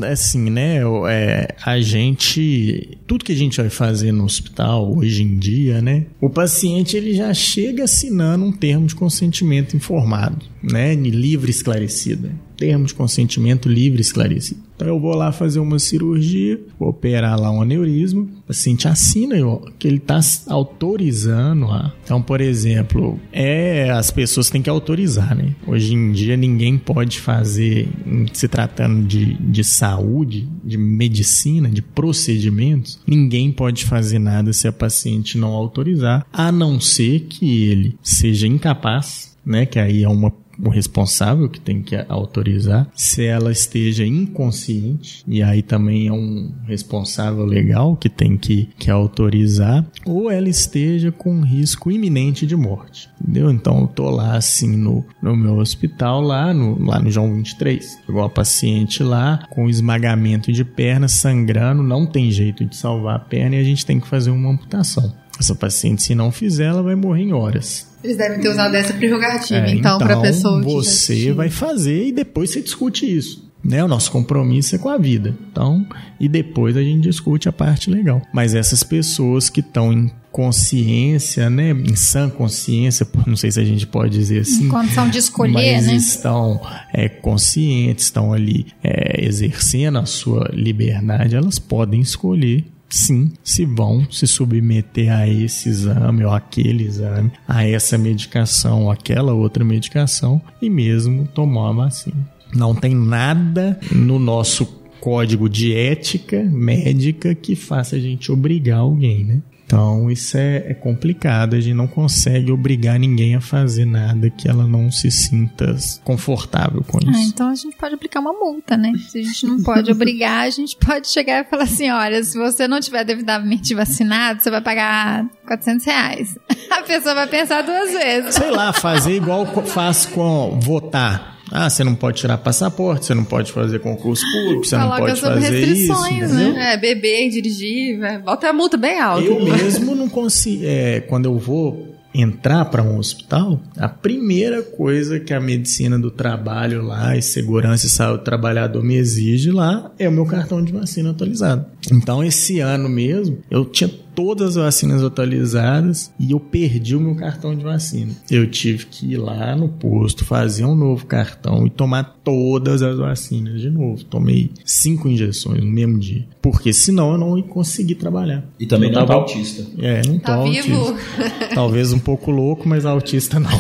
Assim, né? É, a gente. Tudo que a gente vai fazer no hospital hoje em dia, né? O paciente ele já chega assinando um termo de consentimento informado, né? Livre e esclarecido. Termo de consentimento livre esclarecido. Então eu vou lá fazer uma cirurgia, vou operar lá um aneurisma, o paciente assina que ele está autorizando. a- Então, por exemplo, é as pessoas têm que autorizar, né? Hoje em dia ninguém pode fazer, em se tratando de, de saúde, de medicina, de procedimentos, ninguém pode fazer nada se a paciente não autorizar, a não ser que ele seja incapaz né, que aí é uma o responsável que tem que autorizar. Se ela esteja inconsciente, e aí também é um responsável legal que tem que, que autorizar, ou ela esteja com risco iminente de morte. Entendeu? Então eu tô lá assim no, no meu hospital, lá no, lá no João 23. Chegou a paciente lá com esmagamento de perna, sangrando, não tem jeito de salvar a perna e a gente tem que fazer uma amputação. Essa paciente, se não fizer, ela vai morrer em horas. Eles devem ter usado essa prerrogativa, É, então, pra pessoa. que já você vai fazer e depois você discute isso. Né? O nosso compromisso é com a vida. Então, e depois a gente discute a parte legal. Mas essas pessoas que estão em consciência, né, em sã consciência, <laughs> não sei se a gente pode dizer assim, Em condição de escolher, mas né? estão é, conscientes, estão ali é, exercendo a sua liberdade, elas podem escolher sim se vão se submeter a esse exame ou aquele exame, a essa medicação ou aquela outra medicação e mesmo tomar a vacina. Não tem nada no nosso código de ética médica que faça a gente obrigar alguém, né? Então isso é, é complicado, a gente não consegue obrigar ninguém a fazer nada que ela não se sinta confortável com Ah, isso. então a gente pode aplicar uma multa, né? Se a gente não pode obrigar, a gente pode chegar e falar assim: olha, se você não tiver devidamente vacinado, você vai pagar 400 reais. <laughs> A pessoa vai pensar duas vezes. Sei lá, fazer igual faz com votar. Ah, você não pode tirar passaporte, você não pode fazer concurso público, você não pode fazer isso. restrições, entendeu? né? É, beber, dirigir, vai- bota a multa bem alta. Eu mesmo não consigo. é, quando eu vou entrar para um hospital, a primeira coisa que a medicina do trabalho lá e segurança e saúde do trabalhador me exige lá é o meu cartão de vacina atualizado. Então, esse ano mesmo, eu tinha todas as vacinas atualizadas e eu perdi o meu cartão de vacina. Eu tive que ir lá no posto, fazer um novo cartão e tomar todas as vacinas de novo. Tomei cinco injeções no mesmo dia. Porque senão eu não ia conseguir trabalhar. E também Eu não tá tava- autista. é, não Tá tô vivo? autista. Talvez um pouco louco, mas autista não. <laughs>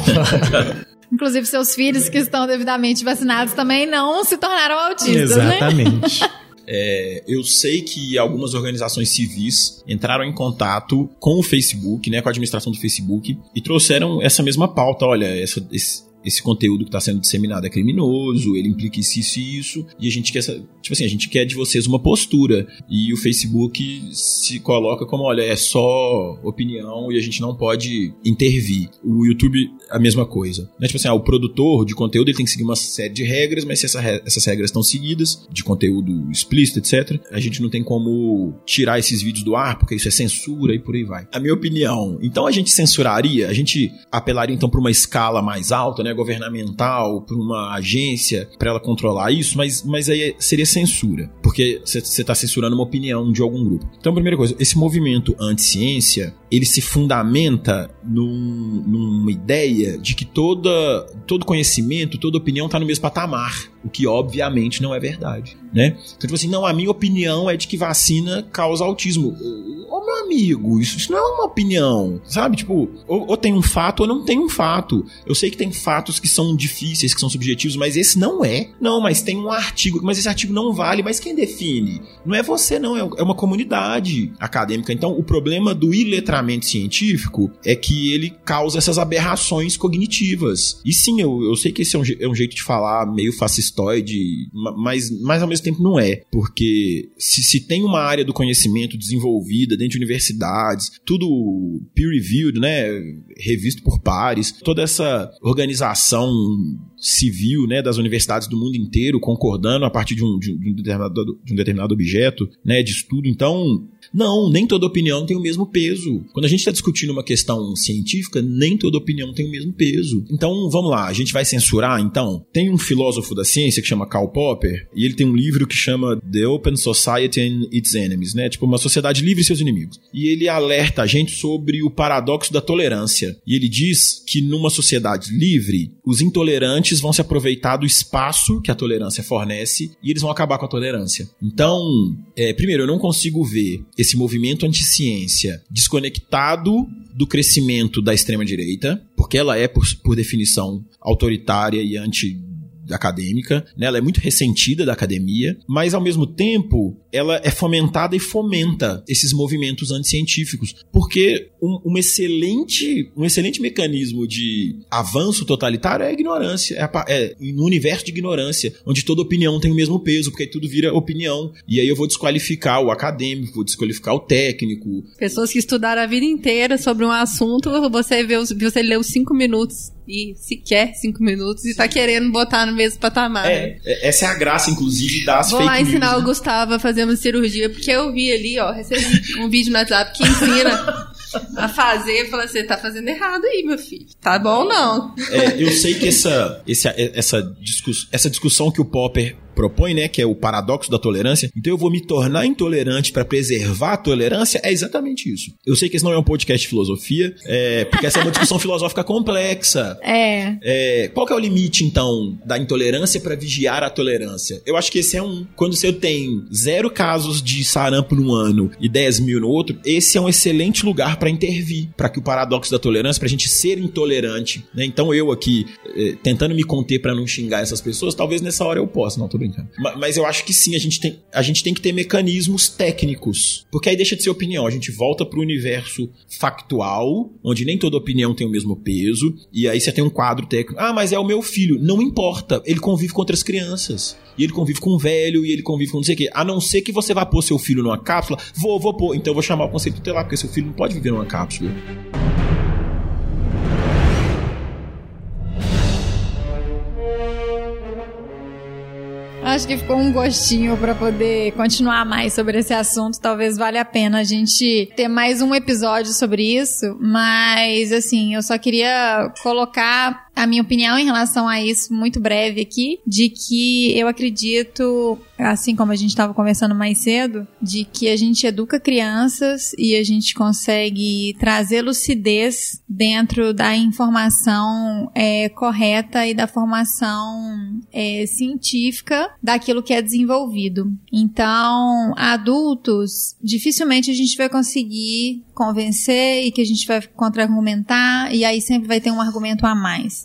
Inclusive, seus filhos que estão devidamente vacinados também não se tornaram autistas, né? <laughs> É, eu sei que algumas organizações civis entraram em contato com o Facebook, né, com a administração do Facebook, e trouxeram essa mesma pauta. Olha, essa- esse, esse conteúdo que está sendo disseminado é criminoso, ele implica isso, isso e isso, e a gente quer, tipo assim, a gente quer de vocês uma postura. E o Facebook se coloca como, olha, é só opinião e a gente não pode intervir. O YouTube, a mesma coisa. Né? Tipo assim, ah, o produtor de conteúdo ele tem que seguir uma série de regras, mas se essa essas regras estão seguidas, de conteúdo explícito, etc., a gente não tem como tirar esses vídeos do ar, porque isso é censura e por aí vai. A minha opinião, então a gente censuraria, a gente apelaria então para uma escala mais alta, né, governamental, para uma agência, para ela controlar isso, mas, mas aí seria censura, porque você está censurando uma opinião de algum grupo. Então, primeira coisa, esse movimento anti-ciência, ele se fundamenta num- numa ideia de que toda, todo conhecimento, toda opinião está no mesmo patamar, o que obviamente não é verdade, né? Então, tipo assim, não, a minha opinião é de que vacina causa autismo. Ô, meu amigo, isso, isso não é uma opinião, sabe? Tipo, ou, ou tem um fato ou não tem um fato. Eu sei que tem fatos que são difíceis, que são subjetivos, mas esse não é. Não, mas tem um artigo, mas esse artigo não vale, mas quem define? Não é você, não, é é uma comunidade acadêmica. Então, o problema do iletramento científico é que ele causa essas aberrações cognitivas. E sim, eu, eu sei que esse é um, é um jeito de falar meio fascistoide, ma- mas, mas ao mesmo tempo não é. Porque se, se tem uma área do conhecimento desenvolvida dentro de universidades, tudo peer-reviewed, né? Revisto por pares, toda essa organização civil, né, das universidades do mundo inteiro concordando a partir de um, de um- de um determinado, de um determinado objeto, né, de estudo. Então, não, nem toda opinião tem o mesmo peso. Quando a gente está discutindo uma questão científica, nem toda opinião tem o mesmo peso. Então, vamos lá, a gente vai censurar, então? Tem um filósofo da ciência que chama Karl Popper, e ele tem um livro que chama The Open Society and Its Enemies, né? Tipo, uma sociedade livre e seus inimigos. E ele alerta a gente sobre o paradoxo da tolerância. E ele diz que numa sociedade livre, os intolerantes vão se aproveitar do espaço que a tolerância fornece e eles vão acabar com a tolerância. Então, é, primeiro, eu não consigo ver esse movimento anti-ciência desconectado do crescimento da extrema-direita, porque ela é, por, por definição, autoritária e anti acadêmica, né? ela é muito ressentida da academia, mas ao mesmo tempo ela é fomentada e fomenta esses movimentos anticientíficos, porque um, um excelente, um excelente mecanismo de avanço totalitário é a ignorância, é, a, é no universo de ignorância, onde toda opinião tem o mesmo peso, porque aí tudo vira opinião, e aí eu vou desqualificar o acadêmico, vou desqualificar o técnico. Pessoas que estudaram a vida inteira sobre um assunto, você vê os, você leu cinco minutos e sequer cinco minutos e tá querendo botar no mesmo patamar. É, é essa é a graça, inclusive, das Vou fake lá ensinar news, o né? Gustavo a fazer uma cirurgia, porque eu vi ali, ó, recebi um vídeo no WhatsApp que ensina <laughs> <laughs> a fazer. Eu falei, você tá fazendo errado aí, meu filho. Tá bom não. É, eu sei que essa, esse- essa, discuss, essa discussão que o Popper propõe, né, que é o paradoxo da tolerância, então eu vou me tornar intolerante para preservar a tolerância, é exatamente isso. Eu sei que esse não é um podcast de filosofia, é, porque essa é uma discussão <laughs> filosófica complexa. É. É, qual que é o limite, então, da intolerância para vigiar a tolerância? Eu acho que esse é um. Quando você tem zero casos de sarampo num ano e 10 mil no outro, esse é um excelente lugar para intervir, para que o paradoxo da tolerância, pra gente ser intolerante. Né? Então eu aqui, eh, tentando me conter para não xingar essas pessoas, talvez nessa hora eu possa, não tô brincando. Ma- Mas eu acho que sim, a gente tem, a gente tem que ter mecanismos técnicos, porque aí deixa de ser opinião, a gente volta pro universo factual, onde nem toda opinião tem o mesmo peso, e aí você tem um quadro técnico. Ah, mas é o meu filho. Não importa, ele convive com outras crianças. E ele convive com um velho, e ele convive com não sei o quê. A não ser que você vá pôr seu filho numa cápsula, vou, vou pôr. Então eu vou chamar o conceito tutelar, porque seu filho não pode viver numa cápsula. Acho que ficou um gostinho pra poder continuar mais sobre esse assunto. Talvez valha a pena a gente ter mais um episódio sobre isso. Mas, assim, eu só queria colocar a minha opinião em relação a isso muito breve aqui, de que eu acredito, assim como a gente estava conversando mais cedo, de que a gente educa crianças e a gente consegue trazer lucidez dentro da informação é, correta e da formação é, científica daquilo que é desenvolvido. Então, adultos, dificilmente a gente vai conseguir convencer e que a gente vai contra-argumentar e aí sempre vai ter um argumento a mais.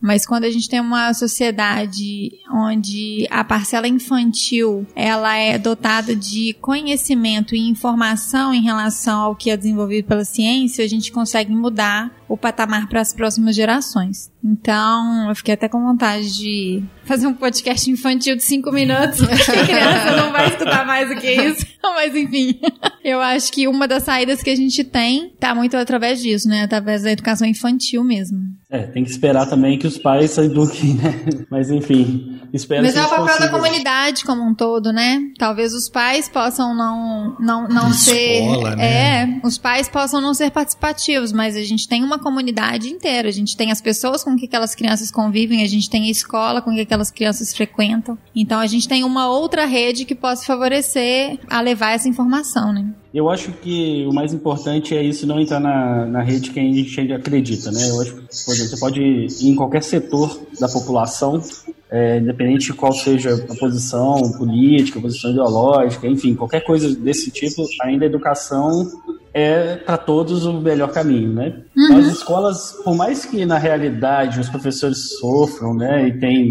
Mas quando a gente tem uma sociedade onde a parcela infantil ela é dotada de conhecimento e informação em relação ao que é desenvolvido pela ciência, a gente consegue mudar o patamar para as próximas gerações. Então, eu fiquei até com vontade de fazer um podcast infantil de cinco minutos, <laughs> porque a criança não vai escutar mais do que isso. <laughs> Mas enfim, <laughs> eu acho que uma das saídas que a gente tem tá muito através disso, né? Através da educação infantil mesmo. É, tem que esperar também que os pais eduquem, né? Mas enfim, espero Mas que é o papel da comunidade como um todo, né? Talvez os pais possam não não, não ser Escola, né? é, os pais possam não ser participativos, mas a gente tem uma comunidade inteira, a gente tem as pessoas com que aquelas crianças convivem, a gente tem a escola com que aquelas crianças frequentam. Então a gente tem uma outra rede que possa favorecer a levar essa informação, né? Eu acho que o mais importante é isso não entrar na, na rede que a gente acredita, né? Eu acho que, por exemplo, você pode ir em qualquer setor da população, é, independente de qual seja a posição política, a posição ideológica, enfim, qualquer coisa desse tipo, ainda a educação é para todos o melhor caminho, né? As escolas, por mais que na realidade os professores sofram, né, e tem,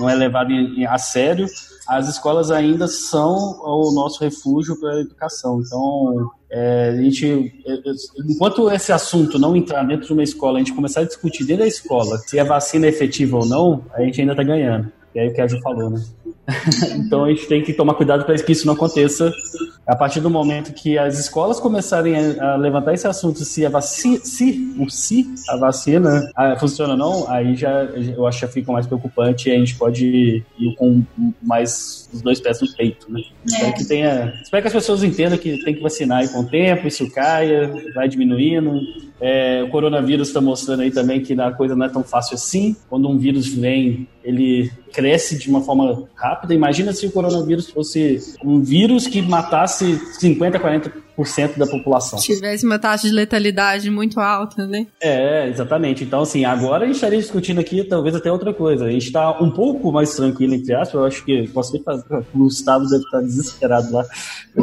não é levado a sério, as escolas ainda são o nosso refúgio para a educação. Então, é, a gente, é, é, enquanto esse assunto não entrar dentro de uma escola, a gente começar a discutir dentro da escola se a vacina é efetiva ou não, a gente ainda está ganhando. E aí o que a Ju falou, né? <laughs> então a gente tem que tomar cuidado para que isso não aconteça. A partir do momento que as escolas começarem a, a levantar esse assunto, se a vacina, se, o se a vacina ah, funciona ou não, aí já eu acho que fica mais preocupante e a gente pode ir com mais os dois pés no peito, né? Espero que tenha, espero que as pessoas entendam que tem que vacinar aí com o tempo, isso caia, vai diminuindo. É, o coronavírus está mostrando aí também que a coisa não é tão fácil assim. Quando um vírus vem, ele cresce de uma forma rápida. Imagina se o coronavírus fosse um vírus que matasse 50, 40 da população. Se tivesse uma taxa de letalidade muito alta, né? É, exatamente. Então, assim, agora a gente estaria discutindo aqui talvez até outra coisa. A gente está um pouco mais tranquilo, entre aspas. Eu acho que posso nem fazer. O Gustavo deve estar desesperado lá. a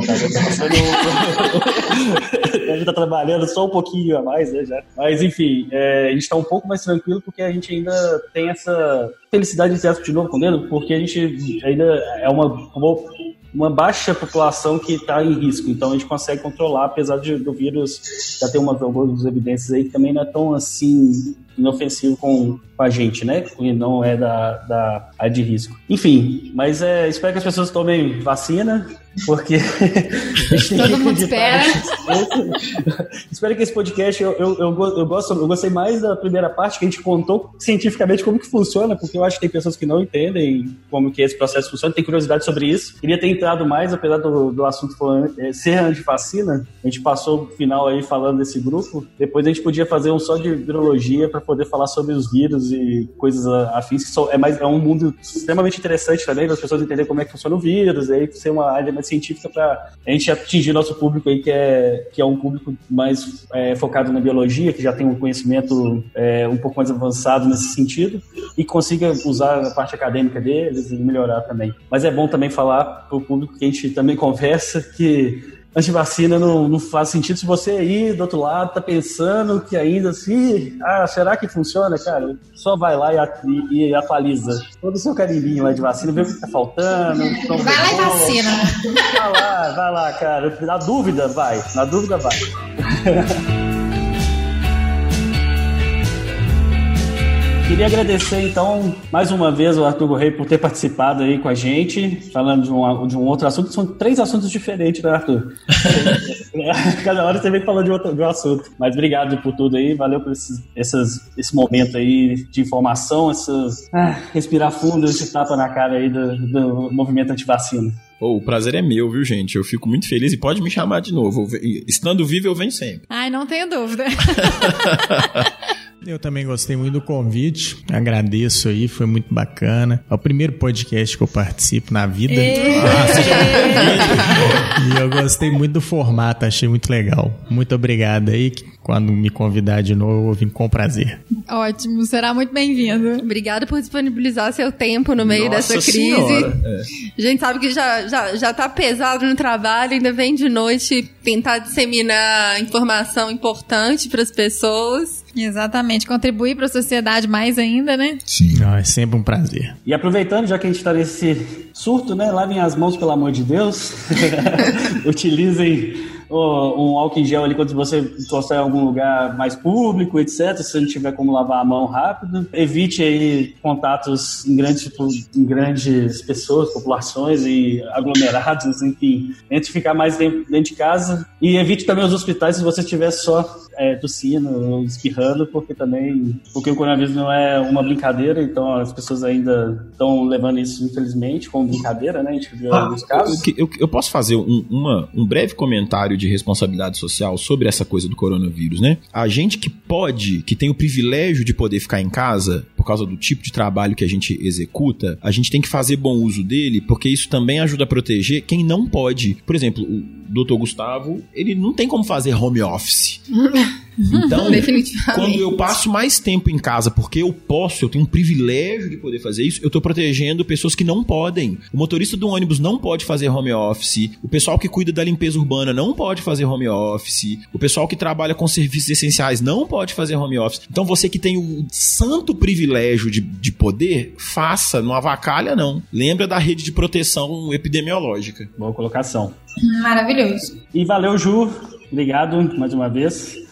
gente está trabalhando só um pouquinho a mais, né, já. Mas, enfim, é, a gente está um pouco mais tranquilo porque a gente ainda tem essa felicidade de de novo com o dedo, porque a gente ainda é uma, uma uma baixa população que está em risco. Então a gente consegue controlar, apesar de, do vírus já ter umas algumas evidências aí que também não é tão assim inofensivo com, com a gente, né? Que não é da, da área de risco. Enfim, mas é, espero que as pessoas tomem vacina, porque <laughs> todo mundo espera. espero que esse podcast eu, eu, eu, eu, gosto, eu gostei mais da primeira parte que a gente contou cientificamente como que funciona, porque eu acho que tem pessoas que não entendem como que esse processo funciona, tem curiosidade sobre isso. Queria ter entrado mais, apesar do, do assunto é, ser antivacina, a gente passou o final aí falando desse grupo. Depois a gente podia fazer um só de virologia para poder falar sobre os vírus e coisas afins, que é, mais, é um mundo extremamente interessante também, para as pessoas entenderem como é que funciona o vírus, e aí ser uma área mais científica para a gente atingir nosso público aí, que é, que é um público mais é, focado na biologia, que já tem um conhecimento é, um pouco mais avançado nesse sentido, e consiga usar a parte acadêmica deles e melhorar também. Mas é bom também falar para o público que a gente também <laughs> conversa que antivacina não, não faz sentido se você aí do outro lado tá pensando que ainda assim, ah, será que funciona, cara? Só vai lá e, e, atualiza todo o seu carimbinho lá de vacina, vê o que tá faltando. Vai lá e vacina. Vai lá, vai lá, cara. Na dúvida, vai. Na dúvida, vai. <laughs> Queria agradecer, então, mais uma vez o Arthur Correia por ter participado aí com a gente, falando de um, de um outro assunto. São três assuntos diferentes, né, Arthur? <laughs> Cada hora você vem falando de, outro, de um assunto. Mas obrigado por tudo aí, valeu por esses, essas, esse momento aí de informação, essas, ah, respirar fundo, esse tapa na cara aí do, do movimento antivacina. Oh, o prazer é meu, viu, gente? Eu fico muito feliz e pode me chamar de novo. Estando vivo, eu venho sempre. Ai, não tenho dúvida. <laughs> Eu também gostei muito do convite, agradeço aí, foi muito bacana. É o primeiro podcast que eu participo na vida. Ah, <laughs> e eu gostei muito do formato, achei muito legal. Muito obrigado aí. Quando me convidar de novo, eu vim com prazer. Ótimo, será muito bem-vindo. Obrigada por disponibilizar seu tempo no meio Nossa dessa crise. É. A gente sabe que já, já, já tá pesado no trabalho, ainda vem de noite tentar disseminar informação importante para as pessoas. Exatamente, contribuir para a sociedade mais ainda, né? Sim. Não, é sempre um prazer. E aproveitando, já que a gente está nesse surto, né? Lavem as mãos, pelo amor de Deus. <laughs> Utilizem um álcool em gel ali quando você encostar em algum lugar mais público, etc. Se não tiver como lavar a mão rápido. Evite aí contatos em grandes, em grandes pessoas, populações e aglomerados, <laughs> enfim. Tente ficar mais dentro de casa. E evite também os hospitais se você estiver só é, tossindo espirrando, porque também porque o coronavírus não é uma brincadeira, então as pessoas ainda estão levando isso, infelizmente, como brincadeira, né? A gente viu ah, alguns casos. Eu, eu, eu posso fazer um, uma, um breve comentário de responsabilidade social sobre essa coisa do coronavírus, né? A gente que pode, que tem o privilégio de poder ficar em casa, por causa do tipo de trabalho que a gente executa, a gente tem que fazer bom uso dele, porque isso também ajuda a proteger quem não pode. Por exemplo, o Dr. Gustavo, ele não tem como fazer home office. <laughs> Então, <laughs> quando eu passo mais tempo em casa porque eu posso, eu tenho um privilégio de poder fazer isso, eu estou protegendo pessoas que não podem. O motorista do ônibus não pode fazer home office, o pessoal que cuida da limpeza urbana não pode fazer home office, o pessoal que trabalha com serviços essenciais não pode fazer home office. Então, você que tem o santo privilégio de, de poder, faça, não avacalha não. Lembra da rede de proteção epidemiológica. Boa colocação. Maravilhoso. E valeu, Ju. Obrigado mais uma vez.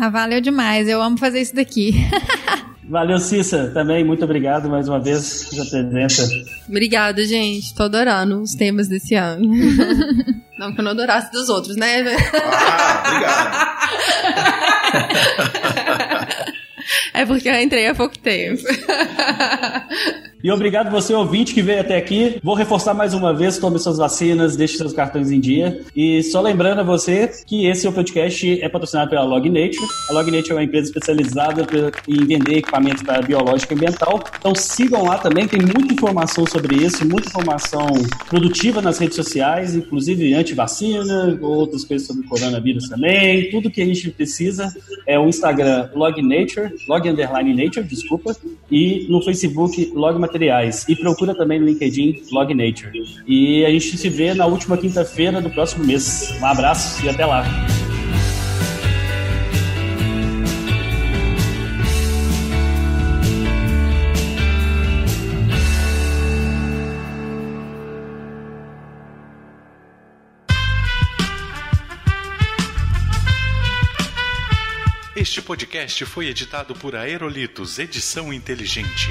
Ah, valeu demais. Eu amo fazer isso daqui. <laughs> Valeu, Cissa, também. Muito obrigado mais uma vez pela presença. Obrigada, gente. Tô adorando os temas desse ano. <laughs> não que eu não adorasse dos outros, né? Ah, obrigado. <laughs> é porque eu entrei há pouco tempo. E obrigado você, ouvinte, que veio até aqui. Vou reforçar mais uma vez: tome suas vacinas, deixe seus cartões em dia. E só lembrando a você que esse é podcast é patrocinado pela Log Nature. A Log Nature é uma empresa especializada em vender equipamentos para biológica e ambiental. Então sigam lá também, tem muita informação sobre isso, muita informação produtiva nas redes sociais, inclusive anti-vacina, outras coisas sobre coronavírus também. Tudo que a gente precisa é o Instagram Log Nature, Log Underline Nature, desculpa, e no Facebook Log Materiais. E procura também no LinkedIn Log Nature. E a gente se vê na última quinta-feira do próximo mês. Um abraço e até lá. Este podcast foi editado por Aerolitos Edição Inteligente.